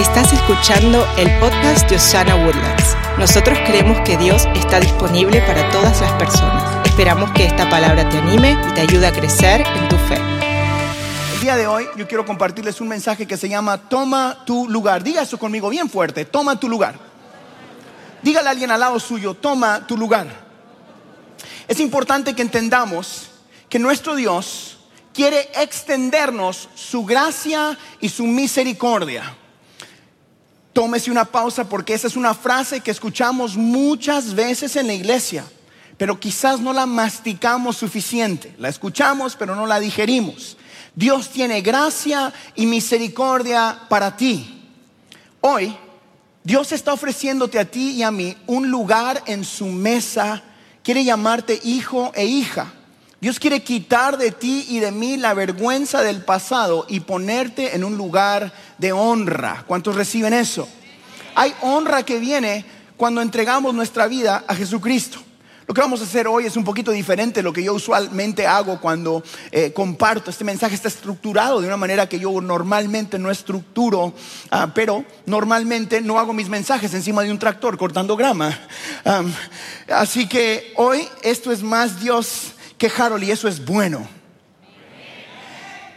Estás escuchando el podcast de Osana Woodlands. Nosotros creemos que Dios está disponible para todas las personas. Esperamos que esta palabra te anime y te ayude a crecer en tu fe. El día de hoy yo quiero compartirles un mensaje que se llama Toma tu lugar. Diga eso conmigo bien fuerte, toma tu lugar. Dígale a alguien al lado suyo, toma tu lugar. Es importante que entendamos que nuestro Dios quiere extendernos su gracia y su misericordia. Tómese una pausa porque esa es una frase que escuchamos muchas veces en la iglesia, pero quizás no la masticamos suficiente. La escuchamos, pero no la digerimos. Dios tiene gracia y misericordia para ti. Hoy, Dios está ofreciéndote a ti y a mí un lugar en su mesa. Quiere llamarte hijo e hija. Dios quiere quitar de ti y de mí la vergüenza del pasado y ponerte en un lugar de honra. ¿Cuántos reciben eso? Hay honra que viene cuando entregamos nuestra vida a Jesucristo. Lo que vamos a hacer hoy es un poquito diferente de lo que yo usualmente hago cuando eh, comparto. Este mensaje está estructurado de una manera que yo normalmente no estructuro, ah, pero normalmente no hago mis mensajes encima de un tractor cortando grama. así que hoy esto es más Dios que Harold y eso es bueno.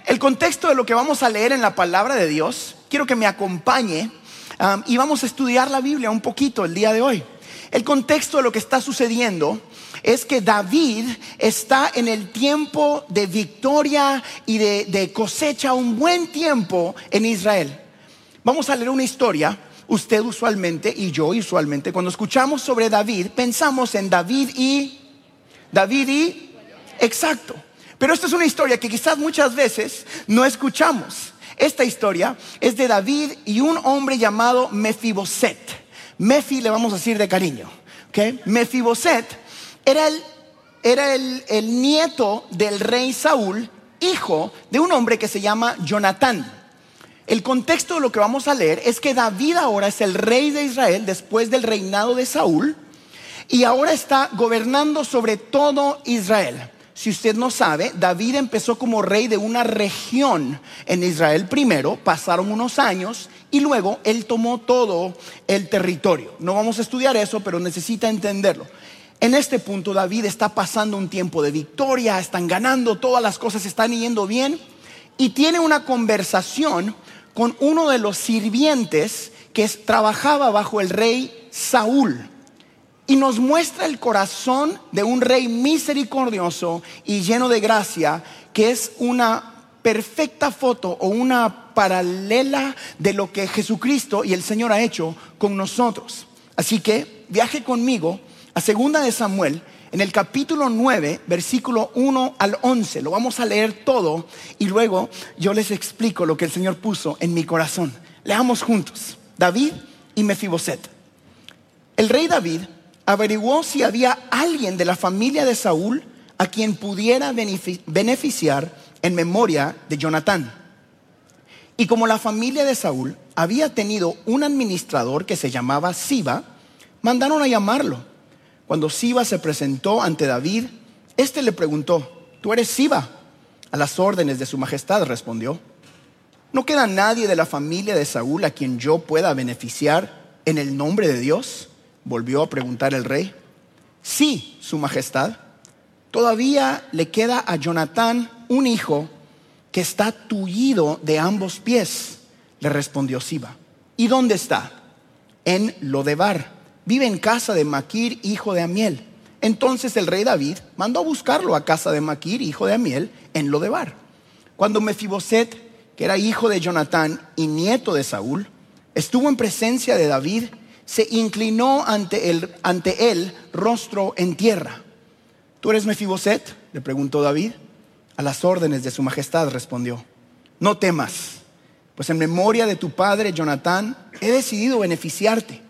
El contexto de lo que vamos a leer en la palabra de Dios, quiero que me acompañe y vamos a estudiar la Biblia un poquito el día de hoy. El contexto de lo que está sucediendo es que David está en el tiempo de victoria y de, de cosecha, un buen tiempo en Israel. Vamos a leer una historia usted usualmente y yo usualmente, cuando escuchamos sobre David, pensamos en David y David y Exacto. Pero esta es una historia que quizás muchas veces no escuchamos. Esta historia es de David y un hombre llamado Mefiboset. Mefi le vamos a decir de cariño. ¿okay? Mefiboset era, el, era el, el nieto del rey Saúl, hijo de un hombre que se llama Jonatán. El contexto de lo que vamos a leer es que David ahora es el rey de Israel después del reinado de Saúl y ahora está gobernando sobre todo Israel. Si usted no sabe, David empezó como rey de una región en Israel primero, pasaron unos años y luego él tomó todo el territorio. No vamos a estudiar eso, pero necesita entenderlo. En este punto David está pasando un tiempo de victoria, están ganando, todas las cosas están yendo bien y tiene una conversación con uno de los sirvientes que trabajaba bajo el rey Saúl y nos muestra el corazón de un rey misericordioso y lleno de gracia, que es una perfecta foto o una paralela de lo que Jesucristo y el Señor ha hecho con nosotros. Así que viaje conmigo a segunda de Samuel en el capítulo 9, versículo 1 al 11. Lo vamos a leer todo y luego yo les explico lo que el Señor puso en mi corazón. Leamos juntos. David y Mefiboset. El rey David averiguó si había alguien de la familia de Saúl a quien pudiera beneficiar en memoria de Jonatán. Y como la familia de Saúl había tenido un administrador que se llamaba Siba, mandaron a llamarlo. Cuando Siba se presentó ante David, éste le preguntó, ¿tú eres Siba? A las órdenes de su majestad respondió. ¿No queda nadie de la familia de Saúl a quien yo pueda beneficiar en el nombre de Dios? Volvió a preguntar el rey. Sí, su majestad. Todavía le queda a Jonatán un hijo que está tullido de ambos pies, le respondió Siba. ¿Y dónde está? En Lodebar. Vive en casa de Maquir, hijo de Amiel. Entonces el rey David mandó a buscarlo a casa de Maquir, hijo de Amiel, en Lodebar. Cuando Mefiboset, que era hijo de Jonatán y nieto de Saúl, estuvo en presencia de David, se inclinó ante él, rostro en tierra. ¿Tú eres Mefiboset? le preguntó David. A las órdenes de su majestad respondió. No temas, pues en memoria de tu padre Jonatán he decidido beneficiarte.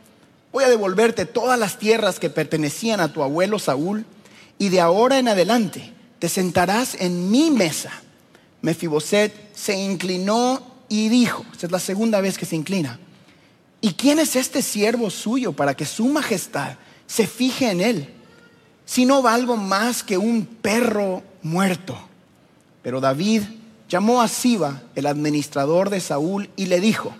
Voy a devolverte todas las tierras que pertenecían a tu abuelo Saúl y de ahora en adelante te sentarás en mi mesa. Mefiboset se inclinó y dijo, esta es la segunda vez que se inclina, ¿Y quién es este siervo suyo para que su majestad se fije en él? Si no valgo más que un perro muerto. Pero David llamó a Siba, el administrador de Saúl, y le dijo,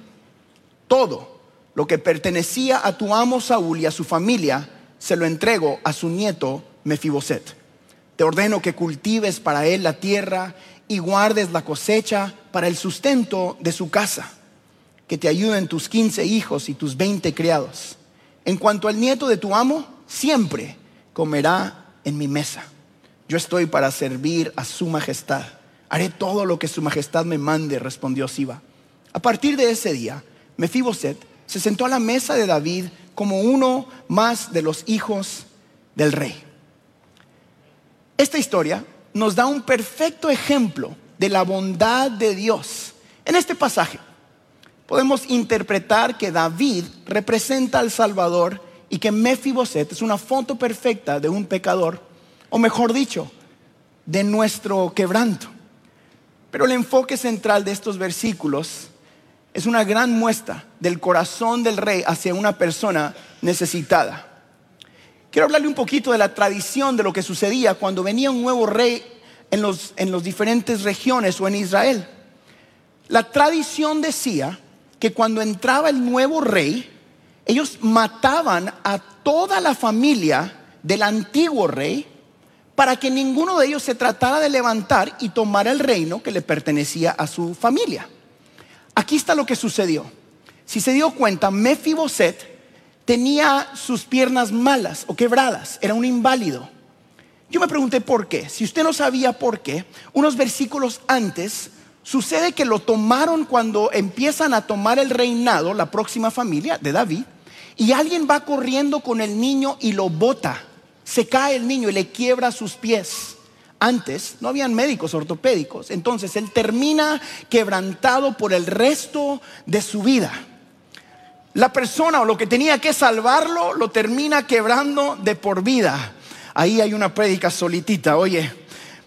todo lo que pertenecía a tu amo Saúl y a su familia, se lo entrego a su nieto Mefiboset. Te ordeno que cultives para él la tierra y guardes la cosecha para el sustento de su casa, que te ayuden tus quince hijos y tus veinte criados. En cuanto al nieto de tu amo, siempre comerá en mi mesa. Yo estoy para servir a su majestad. Haré todo lo que su majestad me mande, respondió Siba. A partir de ese día, Mefiboset se sentó a la mesa de David como uno más de los hijos del rey. Esta historia nos da un perfecto ejemplo de la bondad de Dios. En este pasaje podemos interpretar que David representa al Salvador y que Mefiboset es una foto perfecta de un pecador, o mejor dicho, de nuestro quebranto. Pero el enfoque central de estos versículos es una gran muestra del corazón del rey hacia una persona necesitada. Quiero hablarle un poquito de la tradición de lo que sucedía cuando venía un nuevo rey en las los diferentes regiones o en Israel. La tradición decía que cuando entraba el nuevo rey, ellos mataban a toda la familia del antiguo rey para que ninguno de ellos se tratara de levantar y tomar el reino que le pertenecía a su familia. Aquí está lo que sucedió. Si se dio cuenta, Mefiboset tenía sus piernas malas o quebradas, era un inválido. Yo me pregunté por qué. Si usted no sabía por qué, unos versículos antes sucede que lo tomaron cuando empiezan a tomar el reinado, la próxima familia de David, y alguien va corriendo con el niño y lo bota. Se cae el niño y le quiebra sus pies. Antes no habían médicos ortopédicos, entonces él termina quebrantado por el resto de su vida. La persona o lo que tenía que salvarlo lo termina quebrando de por vida. Ahí hay una prédica solitita. Oye,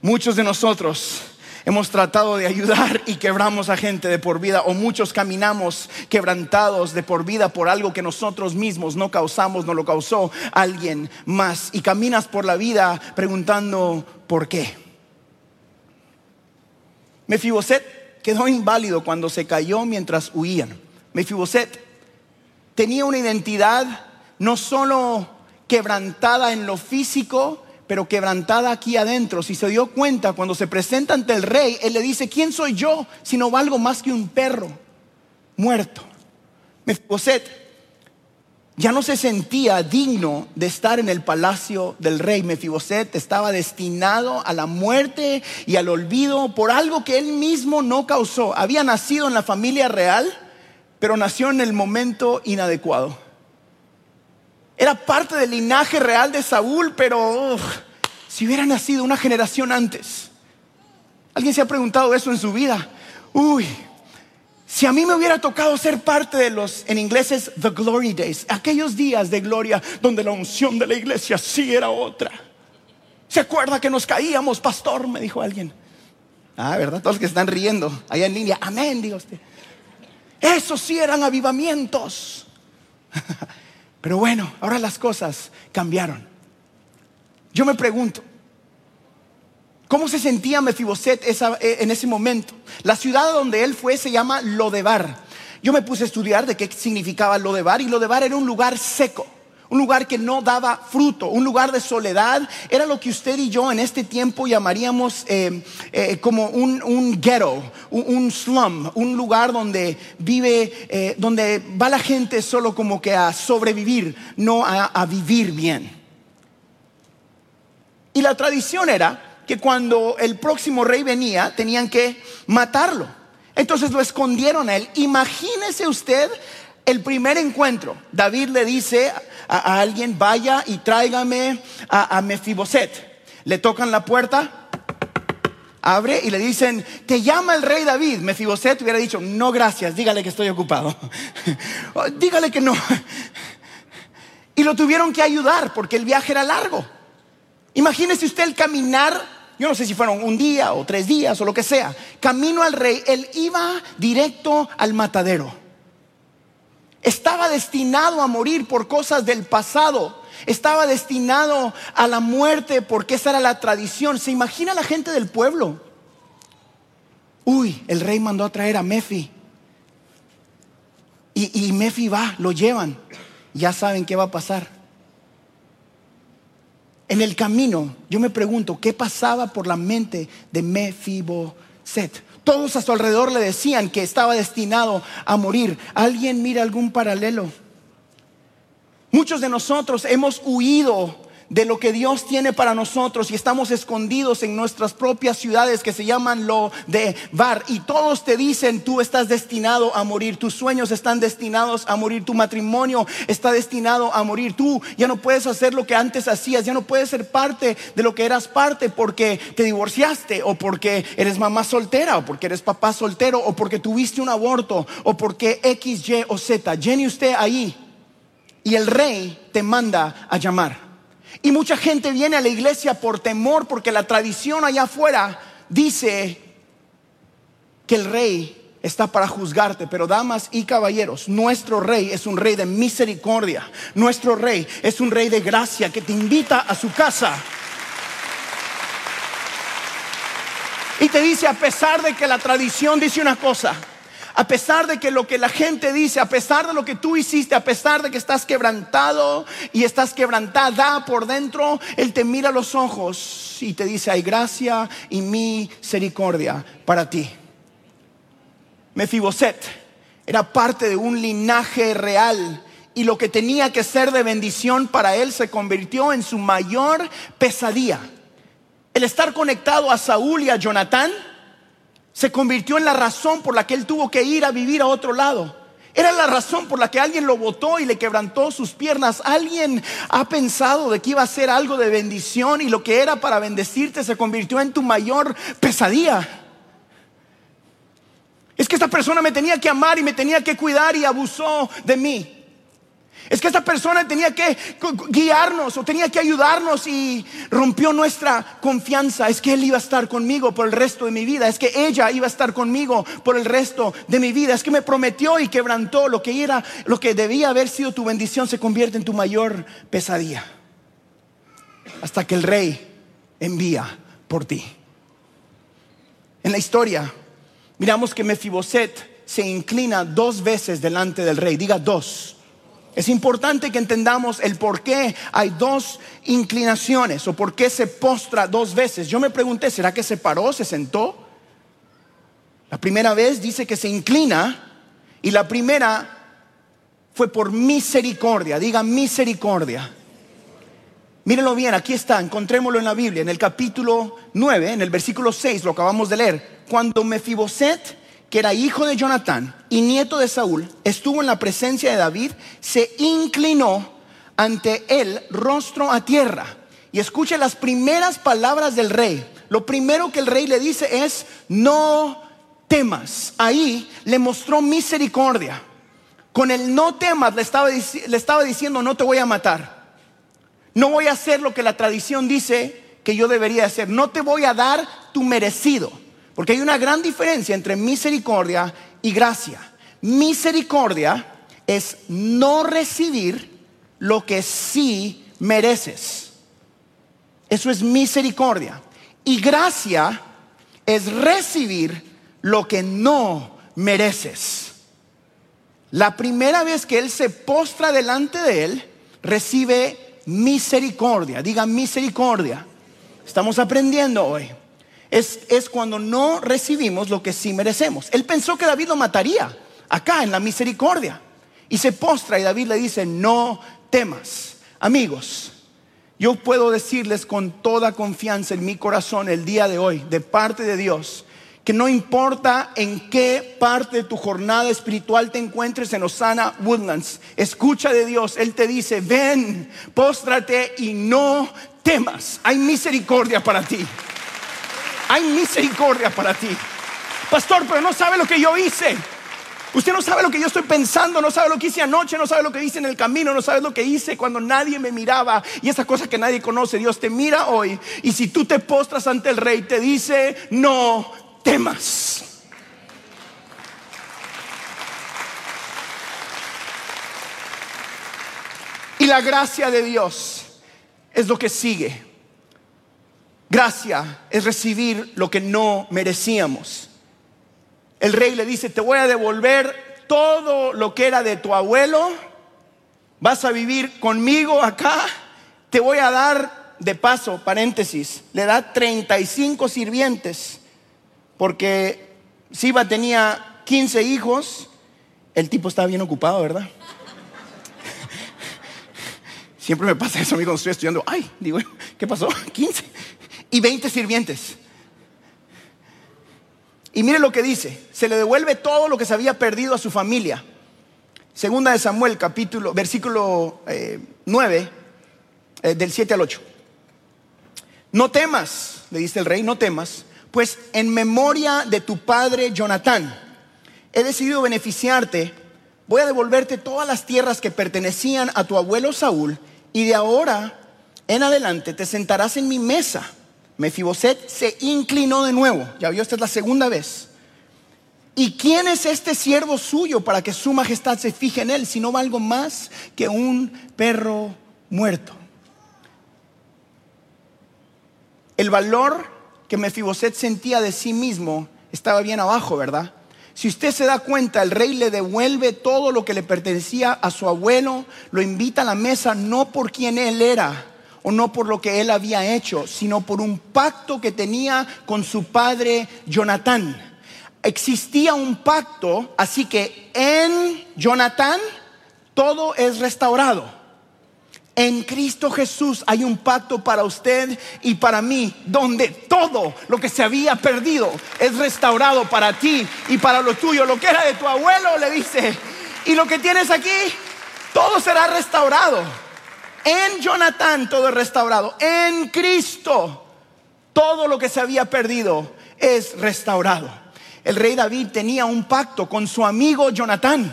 muchos de nosotros hemos tratado de ayudar y quebramos a gente de por vida o muchos caminamos quebrantados de por vida por algo que nosotros mismos no causamos, no lo causó alguien más y caminas por la vida preguntando ¿por qué? Mefiboset quedó inválido cuando se cayó mientras huían. Mefiboset tenía una identidad no solo quebrantada en lo físico, pero quebrantada aquí adentro. Si se dio cuenta cuando se presenta ante el rey, él le dice, ¿quién soy yo si no valgo más que un perro muerto? Mefiboset ya no se sentía digno de estar en el palacio del rey. Mefiboset estaba destinado a la muerte y al olvido por algo que él mismo no causó. Había nacido en la familia real, pero nació en el momento inadecuado. Era parte del linaje real de Saúl, pero si hubiera nacido una generación antes. ¿Alguien se ha preguntado eso en su vida? Uy, si a mí me hubiera tocado ser parte de los, en inglés es the glory days, aquellos días de gloria donde la unción de la iglesia sí era otra. ¿Se acuerda que nos caíamos, pastor? Me dijo alguien. Ah, ¿verdad? Todos los que están riendo allá en línea. Amén, diga usted. Esos sí eran avivamientos. Pero bueno, ahora las cosas cambiaron. Yo me pregunto, ¿cómo se sentía Mefiboset eh, en ese momento? La ciudad donde él fue se llama Lodebar. Yo me puse a estudiar de qué significaba Lodebar y Lodebar era un lugar seco. Un lugar que no daba fruto, un lugar de soledad, era lo que usted y yo en este tiempo llamaríamos eh, eh, como un, ghetto, un, slum, un lugar donde vive, eh, donde va la gente solo como que a sobrevivir, no a vivir bien. Y la tradición era que cuando el próximo rey venía tenían que matarlo. Entonces lo escondieron a él. Imagínese usted el primer encuentro. David le dice a, alguien, vaya y tráigame a, Mefiboset. Le tocan la puerta, abre y le dicen, te llama el rey David. Mefiboset hubiera dicho, no gracias, dígale que estoy ocupado. dígale que no. Y lo tuvieron que ayudar porque el viaje era largo. Imagínese usted el caminar, yo no sé si fueron un día o tres días o lo que sea, camino al rey, él iba directo al matadero estaba destinado a morir por cosas del pasado. Estaba destinado a la muerte porque esa era la tradición. ¿Se imagina la gente del pueblo? Uy, el rey mandó a traer a Mefi. Y, Mefi va, lo llevan. Ya saben qué va a pasar. En el camino, yo me pregunto, ¿qué pasaba por la mente de Mefiboset? Todos a su alrededor le decían que estaba destinado a morir. ¿Alguien mira algún paralelo? Muchos de nosotros hemos huido de lo que Dios tiene para nosotros y estamos escondidos en nuestras propias ciudades que se llaman lo de Bar y todos te dicen tú estás destinado a morir, tus sueños están destinados a morir, tu matrimonio está destinado a morir, tú ya no puedes hacer lo que antes hacías, ya no puedes ser parte de lo que eras parte porque te divorciaste o porque eres mamá soltera o porque eres papá soltero o porque tuviste un aborto o porque X, Y o Z. Jenny usted ahí y el rey te manda a llamar. Y mucha gente viene a la iglesia por temor porque la tradición allá afuera dice que el rey está para juzgarte, pero damas y caballeros, nuestro rey es un rey de misericordia, nuestro rey es un rey de gracia que te invita a su casa. Y te dice, a pesar de que la tradición dice una cosa, a pesar de que lo que la gente dice, a pesar de lo que tú hiciste, a pesar de que estás quebrantado y estás quebrantada por dentro, Él te mira los ojos y te dice, hay gracia y misericordia para ti. Mefiboset era parte de un linaje real y lo que tenía que ser de bendición para él se convirtió en su mayor pesadilla. El estar conectado a Saúl y a Jonatán se convirtió en la razón por la que él tuvo que ir a vivir a otro lado. Era la razón por la que alguien lo botó y le quebrantó sus piernas. Alguien ha pensado de que iba a ser algo de bendición y lo que era para bendecirte se convirtió en tu mayor pesadilla. Es que esta persona me tenía que amar y me tenía que cuidar y abusó de mí. Es que esta persona tenía que guiarnos o tenía que ayudarnos y rompió nuestra confianza. Es que Él iba a estar conmigo por el resto de mi vida. Es que ella iba a estar conmigo por el resto de mi vida. Es que me prometió y quebrantó lo que era, lo que debía haber sido tu bendición se convierte en tu mayor pesadilla. Hasta que el rey envía por ti. En la historia miramos que Mefiboset se inclina dos veces delante del rey. Diga dos. Es importante que entendamos el por qué hay dos inclinaciones o por qué se postra dos veces. Yo me pregunté, ¿será que se paró, se sentó? La primera vez dice que se inclina y la primera fue por misericordia. Diga misericordia. Mírenlo bien, aquí está, encontrémoslo en la Biblia, en el capítulo 9, en el versículo 6, lo acabamos de leer. Cuando Mefiboset que era hijo de Jonatán y nieto de Saúl, estuvo en la presencia de David, se inclinó ante él rostro a tierra. Y escuche las primeras palabras del rey. Lo primero que el rey le dice es, no temas. Ahí le mostró misericordia. Con el no temas le estaba, le estaba diciendo, no te voy a matar. No voy a hacer lo que la tradición dice que yo debería hacer. No te voy a dar tu merecido. Porque hay una gran diferencia entre misericordia y gracia. Misericordia es no recibir lo que sí mereces. Eso es misericordia. Y gracia es recibir lo que no mereces. La primera vez que Él se postra delante de Él, recibe misericordia. Diga misericordia. Estamos aprendiendo hoy es, cuando no recibimos lo que sí merecemos. Él pensó que David lo mataría acá en la misericordia. Y se postra y David le dice, no temas. Amigos, yo puedo decirles con toda confianza en mi corazón el día de hoy, de parte de Dios, que no importa en qué parte de tu jornada espiritual te encuentres en Osana Woodlands, escucha de Dios, Él te dice, ven, póstrate y no temas, hay misericordia para ti hay misericordia para ti. Pastor, pero no sabe lo que yo hice. Usted no sabe lo que yo estoy pensando, no sabe lo que hice anoche, no sabe lo que hice en el camino, no sabe lo que hice cuando nadie me miraba y esa cosa que nadie conoce. Dios te mira hoy y si tú te postras ante el rey, te dice, no temas. Y la gracia de Dios es lo que sigue. Gracia es recibir lo que no merecíamos. El rey le dice, te voy a devolver todo lo que era de tu abuelo, vas a vivir conmigo acá, te voy a dar, de paso, paréntesis, le da 35 sirvientes, porque Siba tenía 15 hijos, el tipo estaba bien ocupado, ¿verdad? Siempre me pasa eso a mí cuando estoy estudiando. Ay, digo, ¿qué pasó? 15 y 20 sirvientes. Y mire lo que dice, se le devuelve todo lo que se había perdido a su familia. Segunda de Samuel, capítulo, versículo 9, eh, eh, del 7 al 8. No temas, le dice el rey, no temas, pues en memoria de tu padre Jonatán, he decidido beneficiarte, voy a devolverte todas las tierras que pertenecían a tu abuelo Saúl, y de ahora en adelante te sentarás en mi mesa Mefiboset se inclinó de nuevo. Ya vio, esta es la segunda vez. ¿Y quién es este siervo suyo para que su majestad se fije en él si no valgo más que un perro muerto? El valor que Mefiboset sentía de sí mismo estaba bien abajo, ¿verdad? Si usted se da cuenta, el rey le devuelve todo lo que le pertenecía a su abuelo, lo invita a la mesa no por quien él era, o no por lo que él había hecho, sino por un pacto que tenía con su padre Jonatán. Existía un pacto, así que en Jonatán todo es restaurado. En Cristo Jesús hay un pacto para usted y para mí, donde todo lo que se había perdido es restaurado para ti y para lo tuyo. Lo que era de tu abuelo, le dice, y lo que tienes aquí, todo será restaurado. En Jonatán todo es restaurado. En Cristo todo lo que se había perdido es restaurado. El rey David tenía un pacto con su amigo Jonatán.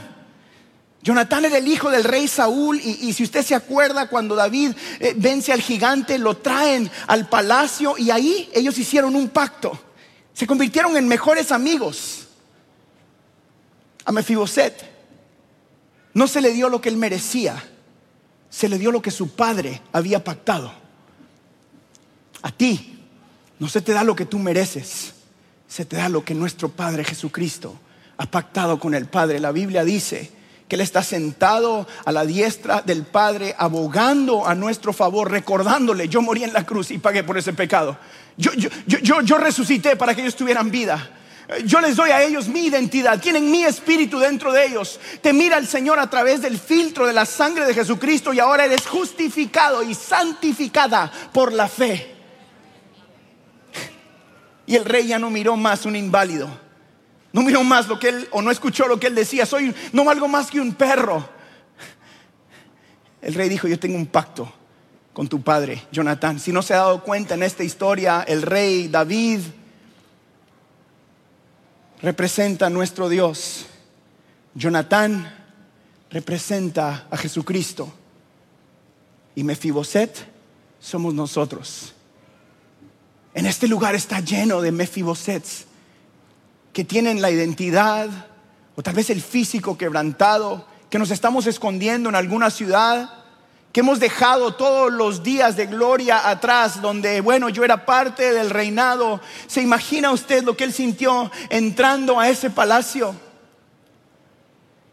Jonatán era el hijo del rey Saúl y, si usted se acuerda cuando David eh, vence al gigante, lo traen al palacio y ahí ellos hicieron un pacto. Se convirtieron en mejores amigos. A Mefiboset no se le dio lo que él merecía se le dio lo que su padre había pactado. A ti no se te da lo que tú mereces, se te da lo que nuestro Padre Jesucristo ha pactado con el Padre. La Biblia dice que Él está sentado a la diestra del Padre, abogando a nuestro favor, recordándole, yo morí en la cruz y pagué por ese pecado. Yo, yo, yo, yo resucité para que ellos tuvieran vida. Yo les doy a ellos mi identidad, tienen mi espíritu dentro de ellos. Te mira el Señor a través del filtro de la sangre de Jesucristo y ahora eres justificado y santificada por la fe. Y el rey ya no miró más un inválido. No miró más lo que él o no escuchó lo que él decía, soy no valgo más que un perro. El rey dijo, "Yo tengo un pacto con tu padre, Jonathan." Si no se ha dado cuenta en esta historia, el rey David representa a nuestro Dios. Jonatán representa a Jesucristo. Y Mefiboset somos nosotros. En este lugar está lleno de Mefibosets que tienen la identidad o tal vez el físico quebrantado, que nos estamos escondiendo en alguna ciudad que hemos dejado todos los días de gloria atrás, donde, bueno, yo era parte del reinado. ¿Se imagina usted lo que él sintió entrando a ese palacio?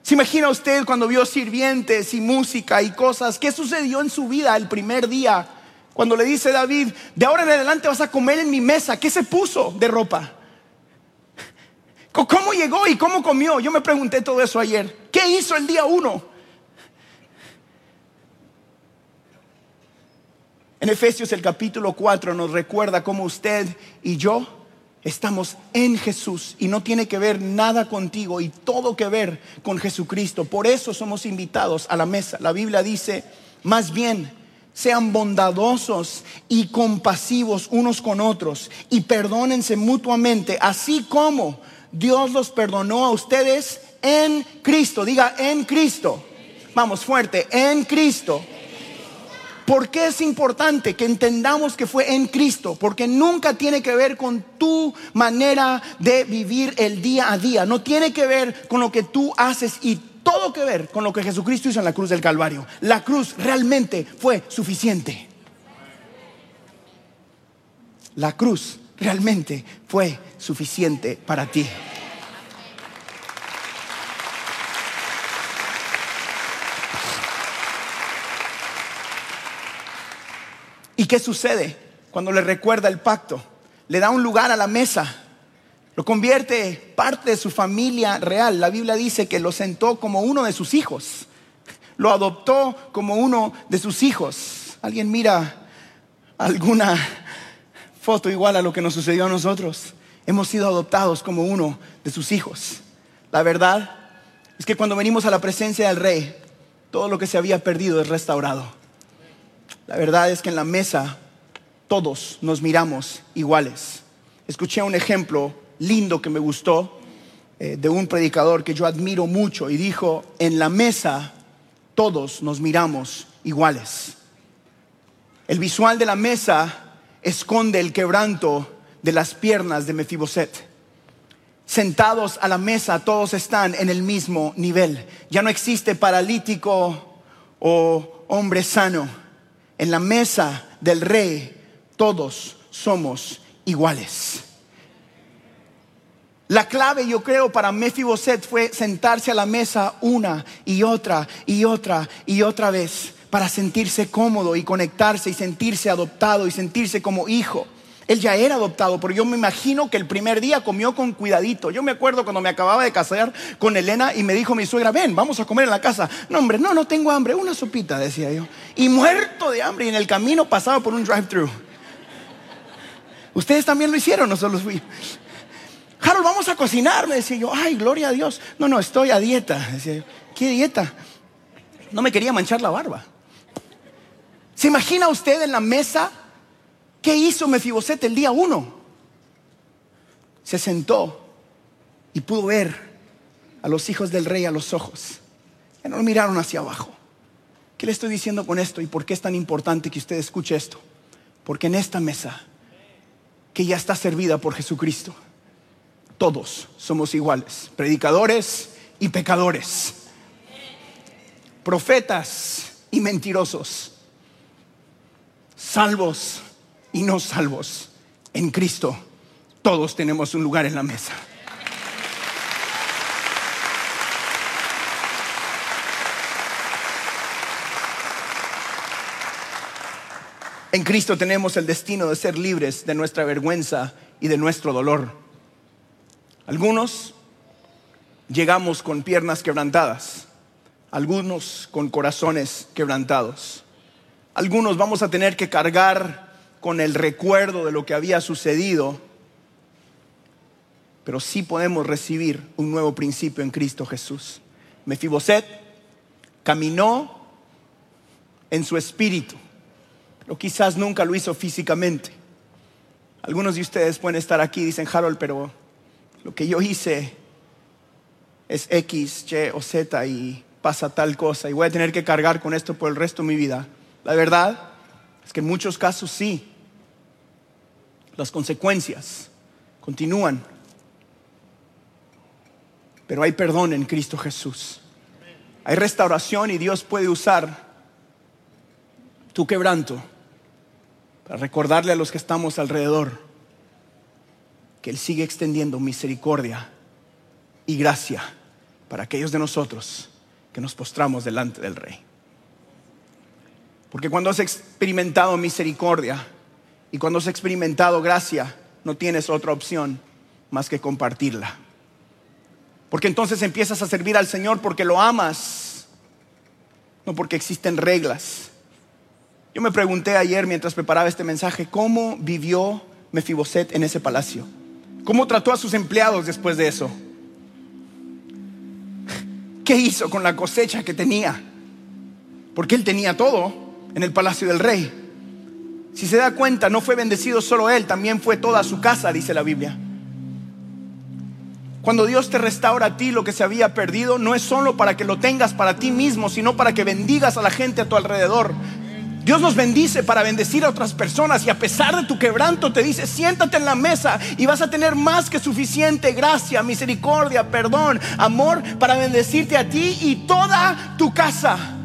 ¿Se imagina usted cuando vio sirvientes y música y cosas? ¿Qué sucedió en su vida el primer día? Cuando le dice David, de ahora en adelante vas a comer en mi mesa. ¿Qué se puso de ropa? ¿Cómo llegó y cómo comió? Yo me pregunté todo eso ayer. ¿Qué hizo el día uno? En Efesios el capítulo 4 nos recuerda cómo usted y yo estamos en Jesús y no tiene que ver nada contigo y todo que ver con Jesucristo. Por eso somos invitados a la mesa. La Biblia dice, más bien, sean bondadosos y compasivos unos con otros y perdónense mutuamente, así como Dios los perdonó a ustedes en Cristo. Diga, en Cristo. Vamos fuerte, en Cristo ¿Por qué es importante que entendamos que fue en Cristo? Porque nunca tiene que ver con tu manera de vivir el día a día. No tiene que ver con lo que tú haces y todo que ver con lo que Jesucristo hizo en la cruz del Calvario. La cruz realmente fue suficiente. La cruz realmente fue suficiente para ti. ¿Y qué sucede cuando le recuerda el pacto? Le da un lugar a la mesa, lo convierte parte de su familia real. La Biblia dice que lo sentó como uno de sus hijos, lo adoptó como uno de sus hijos. ¿Alguien mira alguna foto igual a lo que nos sucedió a nosotros? Hemos sido adoptados como uno de sus hijos. La verdad es que cuando venimos a la presencia del rey, todo lo que se había perdido es restaurado. La verdad es que en la mesa todos nos miramos iguales. Escuché un ejemplo lindo que me gustó eh, de un predicador que yo admiro mucho y dijo, en la mesa todos nos miramos iguales. El visual de la mesa esconde el quebranto de las piernas de Mefiboset. Sentados a la mesa todos están en el mismo nivel. Ya no existe paralítico o hombre sano. En la mesa del rey todos somos iguales. La clave, yo creo, para Mefiboset fue sentarse a la mesa una y otra y otra y otra vez para sentirse cómodo y conectarse y sentirse adoptado y sentirse como hijo. Él ya era adoptado, pero yo me imagino que el primer día comió con cuidadito. Yo me acuerdo cuando me acababa de casar con Elena y me dijo mi suegra, ven, vamos a comer en la casa. No, hombre, no, no tengo hambre, una sopita, decía yo. Y muerto de hambre y en el camino pasaba por un drive-thru. Ustedes también lo hicieron, no solo fui. Harold, vamos a cocinar, me decía yo. Ay, gloria a Dios. No, no, estoy a dieta, decía yo. ¿Qué dieta? No me quería manchar la barba. ¿Se imagina usted en la mesa qué hizo Mefiboset el día uno? Se sentó y pudo ver a los hijos del rey a los ojos. Ya no miraron hacia abajo. ¿Qué le estoy diciendo con esto y por qué es tan importante que usted escuche esto? Porque en esta mesa, que ya está servida por Jesucristo, todos somos iguales, predicadores y pecadores, profetas y mentirosos, salvos y no salvos. En Cristo todos tenemos un lugar en la mesa. En Cristo tenemos el destino de ser libres de nuestra vergüenza y de nuestro dolor. Algunos llegamos con piernas quebrantadas, algunos con corazones quebrantados. Algunos vamos a tener que cargar con el recuerdo de lo que había sucedido, pero sí podemos recibir un nuevo principio en Cristo Jesús. Mefiboset caminó en su espíritu, pero quizás nunca lo hizo físicamente. Algunos de ustedes pueden estar aquí y dicen, Harold, pero lo que yo hice es X, Y o Z y pasa tal cosa y voy a tener que cargar con esto por el resto de mi vida. La verdad es que en muchos casos sí. Las consecuencias continúan. Pero hay perdón en Cristo Jesús. Hay restauración y Dios puede usar tu quebranto para recordarle a los que estamos alrededor que Él sigue extendiendo misericordia y gracia para aquellos de nosotros que nos postramos delante del Rey. Porque cuando has experimentado misericordia y cuando has experimentado gracia, no tienes otra opción más que compartirla. Porque entonces empiezas a servir al Señor porque lo amas, no porque existen reglas. Yo me pregunté ayer mientras preparaba este mensaje, ¿cómo vivió Mefiboset en ese palacio? ¿Cómo trató a sus empleados después de eso? ¿Qué hizo con la cosecha que tenía? Porque él tenía todo en el palacio del rey. Si se da cuenta, no fue bendecido solo él, también fue toda su casa, dice la Biblia. Cuando Dios te restaura a ti lo que se había perdido, no es solo para que lo tengas para ti mismo, sino para que bendigas a la gente a tu alrededor. Dios nos bendice para bendecir a otras personas y a pesar de tu quebranto te dice, siéntate en la mesa y vas a tener más que suficiente gracia, misericordia, perdón, amor para bendecirte a ti y toda tu casa.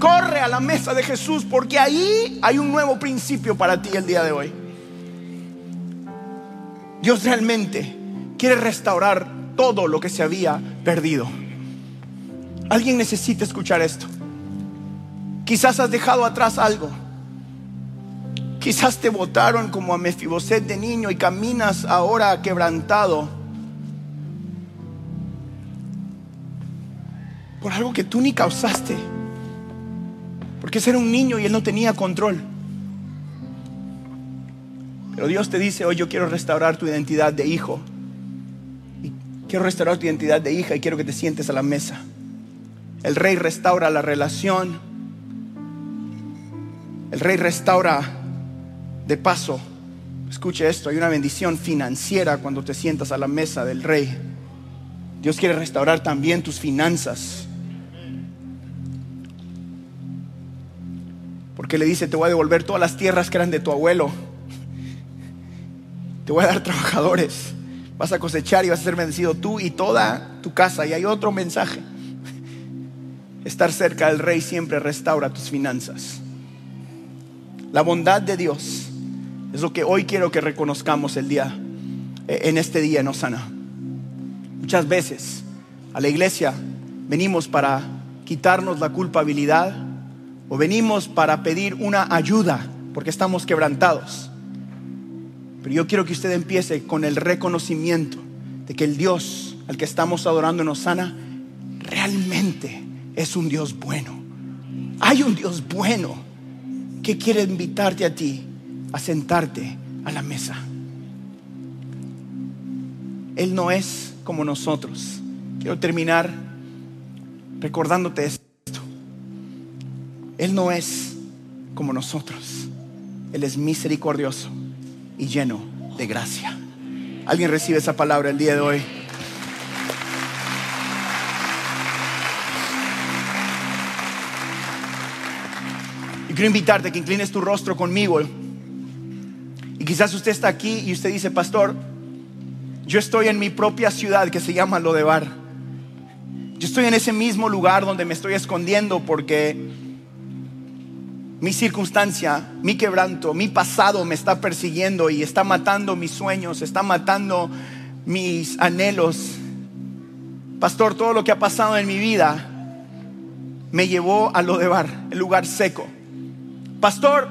Corre a la mesa de Jesús porque ahí hay un nuevo principio para ti el día de hoy. Dios realmente quiere restaurar todo lo que se había perdido. Alguien necesita escuchar esto. Quizás has dejado atrás algo. Quizás te votaron como a Mefiboset de niño y caminas ahora quebrantado por algo que tú ni causaste. Porque ese era un niño y él no tenía control. Pero Dios te dice, hoy yo quiero restaurar tu identidad de hijo. Y quiero restaurar tu identidad de hija y quiero que te sientes a la mesa. El rey restaura la relación. El rey restaura de paso. Escuche esto, hay una bendición financiera cuando te sientas a la mesa del rey. Dios quiere restaurar también tus finanzas. Porque le dice, te voy a devolver todas las tierras que eran de tu abuelo. Te voy a dar trabajadores. Vas a cosechar y vas a ser bendecido tú y toda tu casa. Y hay otro mensaje. Estar cerca del rey siempre restaura tus finanzas. La bondad de Dios es lo que hoy quiero que reconozcamos el día, eh, en este día en Osana. Muchas veces a la iglesia venimos para quitarnos la culpabilidad o venimos para pedir una ayuda porque estamos quebrantados. Pero yo quiero que usted empiece con el reconocimiento de que el Dios al que estamos adorando en Osana realmente es un Dios bueno. Hay un Dios bueno que quiere invitarte a ti a sentarte a la mesa. Él no es como nosotros. Quiero terminar recordándote esto. Él no es como nosotros. Él es misericordioso y lleno de gracia. ¿Alguien recibe esa palabra el día de hoy? Y quiero invitarte a que inclines tu rostro conmigo. Y quizás usted está aquí y usted dice, pastor, yo estoy en mi propia ciudad que se llama Lodebar. Yo estoy en ese mismo lugar donde me estoy escondiendo porque mi circunstancia, mi quebranto, mi pasado me está persiguiendo y está matando mis sueños, está matando mis anhelos. Pastor, todo lo que ha pasado en mi vida me llevó a Lodebar, el lugar seco. Pastor,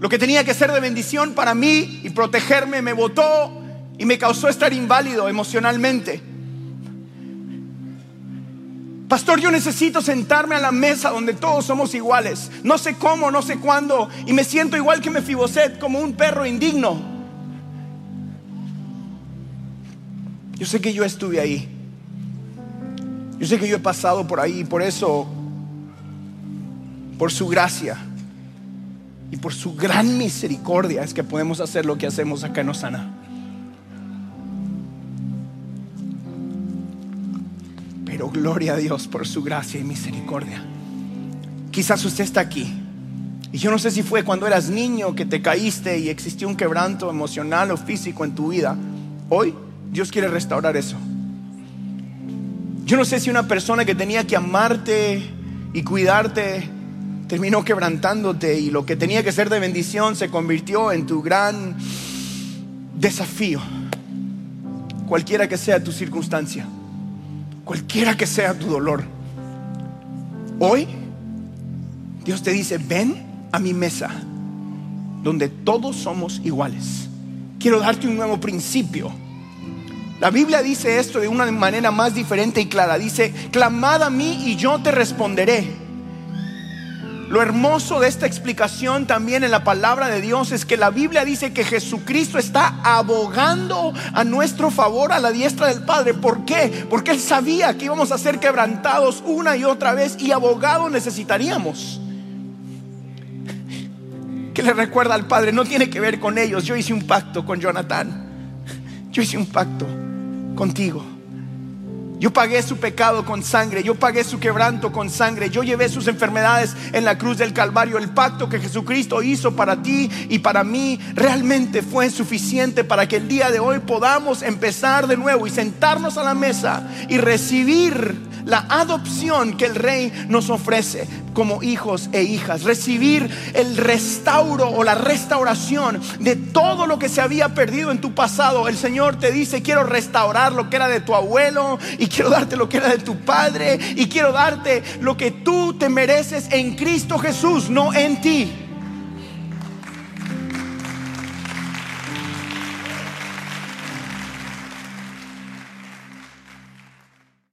lo que tenía que ser de bendición para mí y protegerme me botó y me causó estar inválido emocionalmente. Pastor, yo necesito sentarme a la mesa donde todos somos iguales. No sé cómo, no sé cuándo. Y me siento igual que Mefiboset, como un perro indigno. Yo sé que yo estuve ahí. Yo sé que yo he pasado por ahí. Y por eso, por su gracia y por su gran misericordia, es que podemos hacer lo que hacemos acá en Osana. Gloria a Dios por su gracia y misericordia. Quizás usted está aquí. Y yo no sé si fue cuando eras niño que te caíste y existió un quebranto emocional o físico en tu vida. Hoy Dios quiere restaurar eso. Yo no sé si una persona que tenía que amarte y cuidarte terminó quebrantándote y lo que tenía que ser de bendición se convirtió en tu gran desafío. Cualquiera que sea tu circunstancia cualquiera que sea tu dolor. Hoy Dios te dice, ven a mi mesa, donde todos somos iguales. Quiero darte un nuevo principio. La Biblia dice esto de una manera más diferente y clara. Dice, clamad a mí y yo te responderé lo hermoso de esta explicación también en la palabra de Dios es que la Biblia dice que Jesucristo está abogando a nuestro favor a la diestra del Padre. ¿Por qué? Porque Él sabía que íbamos a ser quebrantados una y otra vez y abogado necesitaríamos. ¿Qué le recuerda al Padre? No tiene que ver con ellos. Yo hice un pacto con Jonathan. Yo hice un pacto contigo. Yo pagué su pecado con sangre, yo pagué su quebranto con sangre, yo llevé sus enfermedades en la cruz del Calvario. El pacto que Jesucristo hizo para ti y para mí realmente fue suficiente para que el día de hoy podamos empezar de nuevo y sentarnos a la mesa y recibir la adopción que el rey nos ofrece como hijos e hijas, recibir el restauro o la restauración de todo lo que se había perdido en tu pasado. El Señor te dice, quiero restaurar lo que era de tu abuelo y quiero darte lo que era de tu padre y quiero darte lo que tú te mereces en Cristo Jesús, no en ti.